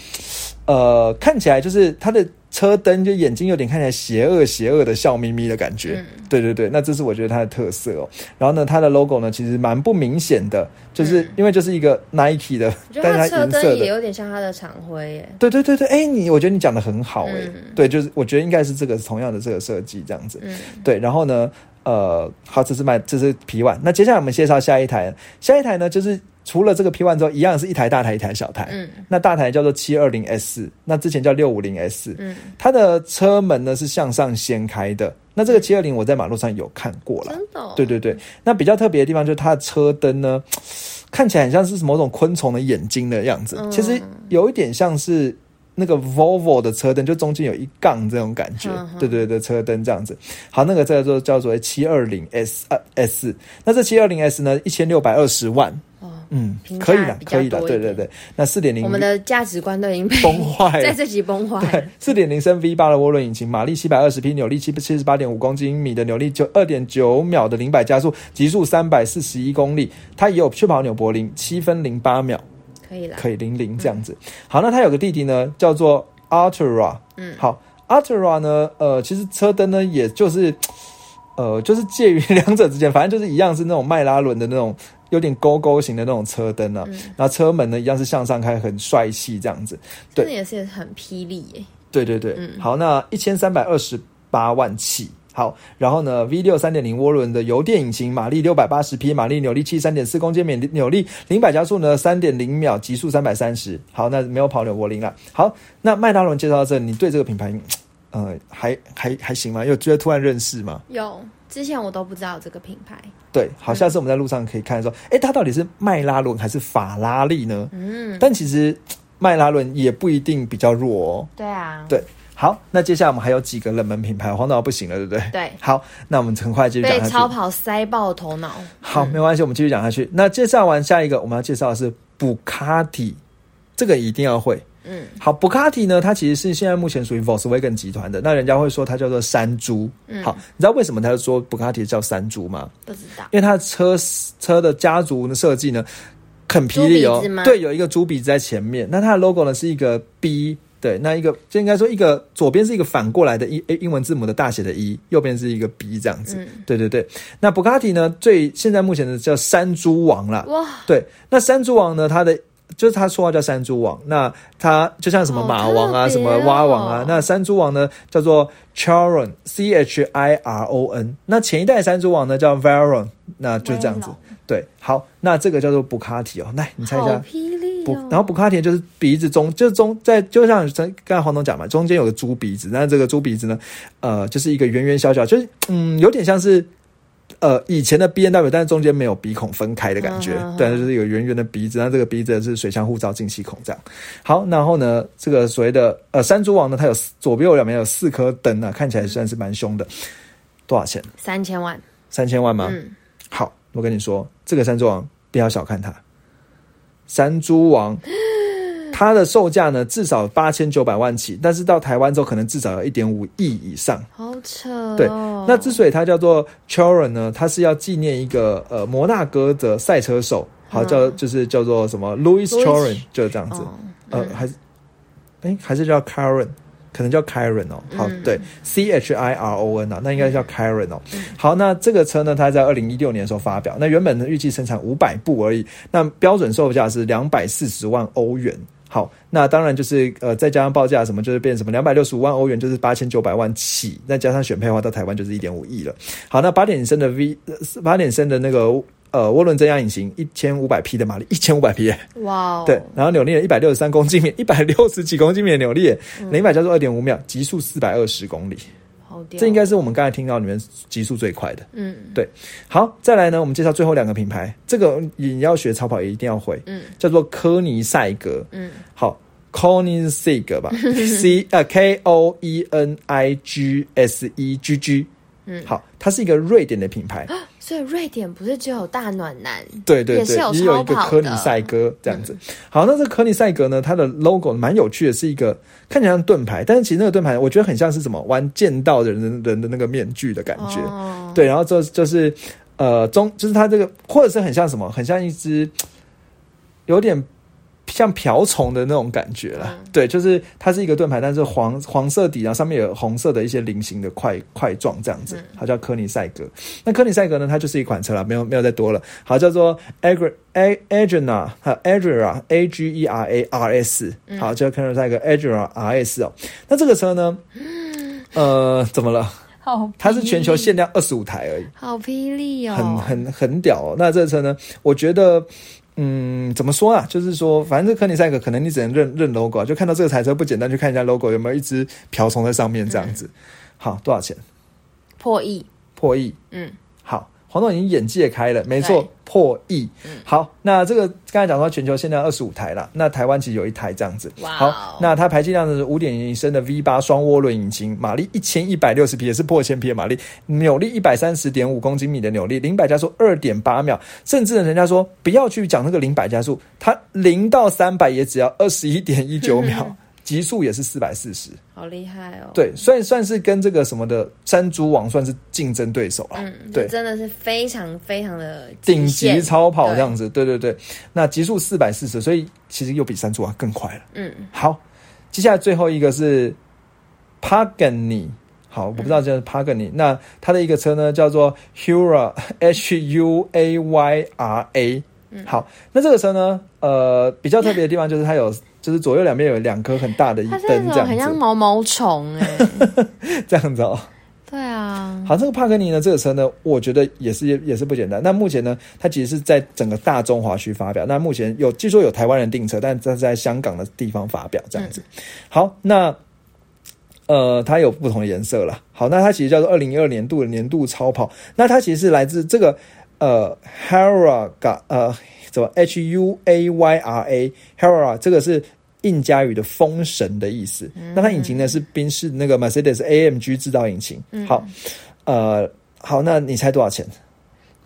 呃，看起来就是它的车灯就眼睛有点看起来邪恶邪恶的笑眯眯的感觉。对对对，那这是我觉得它的特色哦。然后呢，它的 logo 呢其实蛮不明显的，就是因为就是一个 Nike 的但是得它车。灯也有点像它的厂徽耶，对对对对，哎，你我觉得你讲的很好哎、嗯对，就是我觉得应该是这个同样的这个设计这样子。嗯，对，然后呢，呃，好，这是卖这是 P One，那接下来我们介绍下一台，下一台呢就是除了这个 P One 之后，一样是一台大台一台小台，嗯。那大台叫做七二零 S，那之前叫六五零 S，嗯，它的车门呢是向上掀开的，那这个七二零我在马路上有看过了，真的、哦，对对对，那比较特别的地方就是它的车灯呢，看起来很像是某种昆虫的眼睛的样子，嗯。其实有一点像是那个 Volvo 的车灯，就中间有一杠这种感觉，对对对，车灯这样子。好，那个叫做叫做七二零 S 呃 S，那这七二零 S 呢，一千六百二十万，哦，嗯可以的，可以的，对对对。那四点零我们的价值观都已经崩坏了。在这集崩坏四点零升 V 八的涡轮引擎，马力七百二十匹，扭力七七十八点五公斤米的扭力，就二点九秒的零百加速，极速三百四十一公里。它也有确跑纽柏林，七分零八秒可以了，可以零零这样子。好，那他有个弟弟呢，叫做 Artura。嗯好，Artura 呢，呃，其实车灯呢，也就是呃，就是介于 两者之间，反正就是一样是那种迈拉伦的那种有点勾勾型的那种车灯啊。嗯然后车门呢，一样是向上开，很帅气这样子。对也是很霹雳耶，对对对，嗯好，那一千三百二十八万起。好，然后呢，V 六三点零涡轮的油电引擎，马力六百八十匹，马力扭力七三点四公斤米，扭力零百加速呢三点零秒，极速三百三十。好，那没有跑纽柏林了。好，那迈拉伦介绍到这，你对这个品牌，呃，还还还行吗？有觉得突然认识吗？有之前我都不知道这个品牌，对，好，下次我们在路上可以看说，哎、它到底是迈拉伦还是法拉利呢？嗯，但其实迈拉伦也不一定比较弱哦。对啊，对好，那接下来我们还有几个冷门品牌，黄导不行了，对不对？对，好，那我们很快继续讲下去。被超跑塞爆头脑，好，没关系，我们继续讲下去。那介绍完下一个，我们要介绍的是布卡迪，这个一定要会。嗯，好，布卡迪呢，它其实是现在目前属于 Volkswagen 集团的，那人家会说它叫做山猪。嗯好，你知道为什么他说布卡迪叫山猪吗？不知道，因为它的车车的家族的设计呢，很霹雳哦。对，有一个猪鼻子在前面，那它的 logo 呢是一个 B。对，那一个就应该说一个左边是一个反过来的英英文字母的大写的 E，右边是一个 B 这样子。嗯对对对，那布卡迪呢，最现在目前的叫山猪王啦。哇，对，那山猪王呢，它的就是他说话叫山猪王，那他就像什么马王啊，什么蛙王啊，那山猪王呢叫做 Chiron C H I R O N，那前一代山猪王呢叫 Veyron，那就这样子。对，好，那这个叫做布卡迪哦，来你猜一好下。霹雳布哦，，然后补卡田就是鼻子中，就是中在，就像刚才黄总讲嘛，中间有个猪鼻子，那这个猪鼻子呢，呃，就是一个圆圆小小，就是嗯，有点像是呃以前的 B N W，但是中间没有鼻孔分开的感觉，对，就是有圆圆的鼻子，那这个鼻子是水箱护罩进气孔这样。好，然后呢，这个所谓的呃山猪王呢，它有四左边有两边有四颗灯啊，看起来算是蛮凶的。多少钱？三千万，三千万吗？嗯，好，我跟你说，这个山猪王不要小看它，山猪王。它的售价呢，至少八千九百万起，但是到台湾之后，可能至少要一点五亿以上。好扯哦，对，那之所以它叫做 Choron 呢，它是要纪念一个呃摩纳哥的赛车手，好嗯叫就是叫做什么 Louis Choron，就是这样子。哦，呃，还是哎，还是叫 Karen，可能叫 kiron 哦。好，嗯对，C H I R O N 啊，那应该叫 kiron 哦。好，那这个车呢，它在二零一六年的时候发表，那原本呢预计生产五百部而已，那标准售价是两百四十万欧元。好，那当然就是呃，再加上报价什么，就是变什么两百六十五万欧元，就是八千九百万起，再加上选配的话，到台湾就是一点五亿了。好，那八点升的 V 八点升的那个呃涡轮增压引擎，一千五百匹的马力，一千五百匹，哇哦，对，然后扭力一百六十三公斤米，一百六十几公斤米的扭力，零百加速二点五秒，极速四百二十公里。这应该是我们刚才听到里面极速最快的。嗯对，好，再来呢，我们介绍最后两个品牌，这个你要学超跑也一定要会，嗯叫做科尼赛格。嗯，好 c o n i s e g 吧，C 呃 K O E N I G S E G G。嗯好，它是一个瑞典的品牌，所以瑞典不是只有大暖男，对对对，也是有有一个科尼赛格这样子。好，那这个科尼赛格呢，它的 logo 蛮有趣的，是一个看起来像盾牌，但是其实那个盾牌我觉得很像是什么玩剑道的人人的那个面具的感觉。哦，对，然后这就是呃中，就是它这个，或者是很像什么，很像一只 有点像瓢虫的那种感觉啦。对，就是它是一个盾牌，但是黄黄色底，然后上面有红色的一些菱形的块块状这样子，它叫科尼赛格。那科尼赛格呢，它就是一款车了，没有没有再多了。好，叫做 Agri A Agera，A G E R A R S，好，叫科尼赛格 Agera R S 哦。那这个车呢，呃，怎么了？好，它是全球限量二十五台而已。好霹雳哦，很很很屌哦。那这个车呢，我觉得，嗯，怎么说啊？就是说，反正这科尼赛格可能你只能认认 logo，啊，就看到这个彩车不简单，去看一下 logo 有没有一只瓢虫在上面这样子。好，多少钱？破亿，破亿。嗯，好，黄总已经眼界开了，没错，破亿。好，那这个刚才讲说全球限量二十五台了，那台湾其实有一台这样子。好，那它排气量是五点零升的 V 八双涡轮引擎，马力一千一百六十匹，也是破千匹的马力，扭力一百三十点五公斤米的扭力，零百加速二点八秒，甚至，人家说不要去讲那个零百加速，它零到三百也只要二十一点一九秒，极速也是四百四十。好厉害哦，对，算算是跟这个什么的山猪王算是竞争对手了。嗯，对，真的是非常非常的顶级超跑这样子，对对对。那极速四百四十，所以其实又比山猪王更快了。嗯，好，接下来最后一个是 Pagani。好，我不知道叫 Pagani，、那它的一个车呢叫做 Hura H U A Y R A。嗯好，那这个车呢，呃，比较特别的地方就是它有，就是左右两边有两颗很大的它是灯这样子很像，毛毛虫哎，这样子哦。对啊，好，这个帕格尼呢，这个车呢，我觉得也是也是不简单。那目前呢，它其实是在整个大中华区发表。那目前有据说有台湾人订车，但这是在香港的地方发表这样子。好，那呃，它有不同的颜色了。好，那它其实叫做二零一二年度的年度超跑。那它其实是来自这个呃 Haraga 呃怎么 H U A Y R A Hura 这个是。印加语的风神的意思，那它引擎呢是宾士那个 Mercedes AMG 制造引擎。好，呃，好，那你猜多少钱？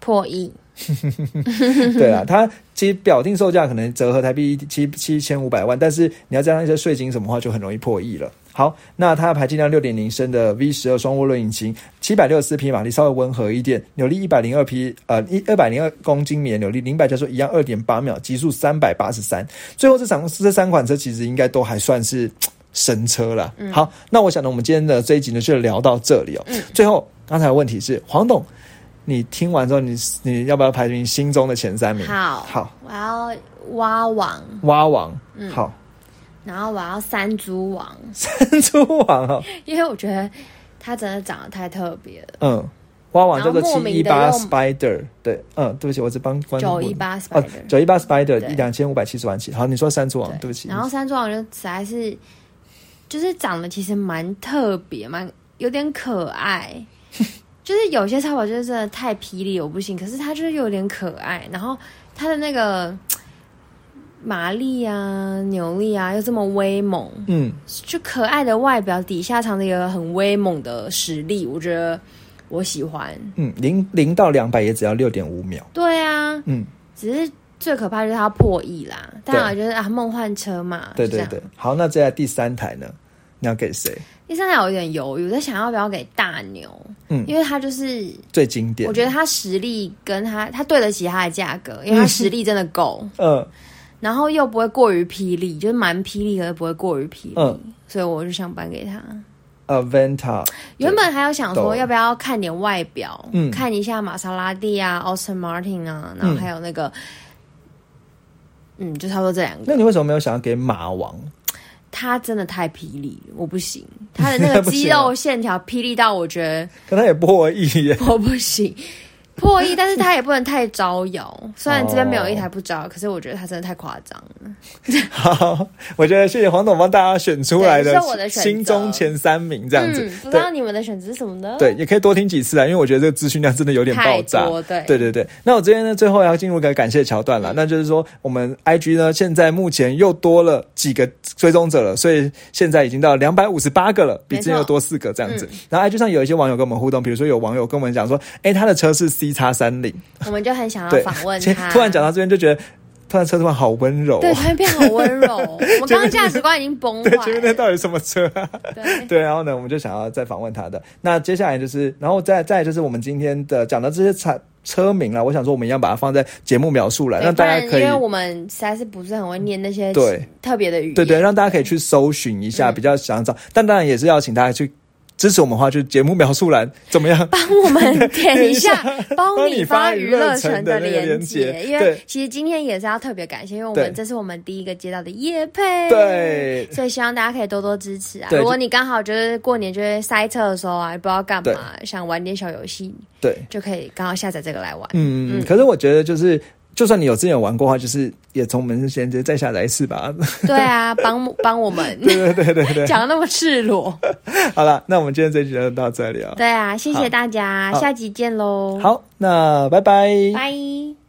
破亿，对啊，它其实表定售价可能折合台币七七千五百万，但是你要加上一些税金什么的话，就很容易破亿了。好，那它排气量六点零升的 V 十二双涡轮引擎，七百六十四匹马力，稍微温和一点，扭力一百零二匹，呃，一二百零二公斤米的扭力，零百加速一样二点八秒，极速三百八十三。最后这场这三款车其实应该都还算是神车了。好，那我想呢，我们今天的这一集呢就聊到这里哦。最后刚才的问题是黄董。你听完之后，你你要不要排名心中的前三名？好，好，我要蛙王，蛙王，嗯好，然后我要山猪王，山猪王哦，因为我觉得它真的长得太特别了。嗯，花王叫做七一八 Spider，对，嗯，对不起，我只帮观众918哦 Spider，九一八 Spider 一两千五百七十万起。好，你说山猪王，对不起，然后山猪王就实在是，就是长得其实蛮特别，蛮有点可爱。就是有些超跑就是真的太霹雳，我不行。可是它就是有点可爱，然后它的那个马力啊、扭力啊又这么威猛，嗯，就可爱的外表底下藏着一个很威猛的实力，我觉得我喜欢。嗯，零零到两百也只要六点五秒，对啊，嗯，只是最可怕就是它破亿啦。当然，我对觉得啊，梦幻车嘛，对对对。好，那接下来第三台呢？你要给谁？第三台我有点犹豫，我在想要不要给大牛，嗯。因为他就是最经典，我觉得他实力跟他他对得起他的价格，因为他实力真的够，嗯 然后又不会过于霹雳，就是蛮霹雳，可是不会过于霹雳，嗯所以我就想颁给他。，Aventa，原本还有想说懂要不要看点外表，嗯看一下玛莎拉蒂啊、Austin Martin 啊，然后还有那个嗯，就差不多这两个。那你为什么没有想要给马王？他真的太霹雳了，我不行。他的那个 不行肌肉线条霹雳到我觉得可他也破亿耶。我不行。破亿，但是他也不能太招摇。虽然这边没有一哦台不招摇，可是我觉得他真的太夸张了。好，我觉得谢谢黄董帮大家选出来的我的心中前三名这样子嗯，。不知道你们的选择是什么呢？对，也可以多听几次啊，因为我觉得这个资讯量真的有点爆炸。对对对对。那我这边呢，最后要进入一个感谢桥段了，那就是说我们 IG 呢现在目前又多了几个追踪者了，所以现在已经到两百五十八个了，比之前又多四个这样子。然后 IG 上有一些网友跟我们互动，比如说有网友跟我们讲说，哎，他的车是 C 叉三零，我们就很想要访问，他。突然讲到这边就觉得，突然车突然好温柔、对，哦。突然变好温柔。我们刚刚价值观已经崩对，坏前面那。到底什么车啊？对，对，然后呢，我们就想要再访问他的。那接下来就是，然后再再就是我们今天的讲到这些车车名了。我想说，我们一样把它放在节目描述来，对让大家可以不然因为我们实在是不是很会念那些对特别的语言。对对，让大家可以去搜寻一下，嗯比较想找。但当然也是要请大家去支持我们的话，就是节目描述栏怎么样？帮我们点一下 帮 帮你你发发娱乐城城的的那个连连接，因为其实今天也是要特别感谢，因为我们这是我们第一个接到的夜配，对所以希望大家可以多多支持啊。如果你刚好就是过年就是塞车的时候啊，也不知道干嘛，想玩点小游戏，对，就可以刚好下载这个来玩。嗯嗯，可是我觉得就是。就算你有之前有玩过的话，就是也从我们先直接再下载一次吧。对啊，帮 帮我们对对对对对，讲的那么赤裸。好了，那我们今天这集就到这里了。对啊，谢谢大家，下集见喽。，好，那拜拜。拜。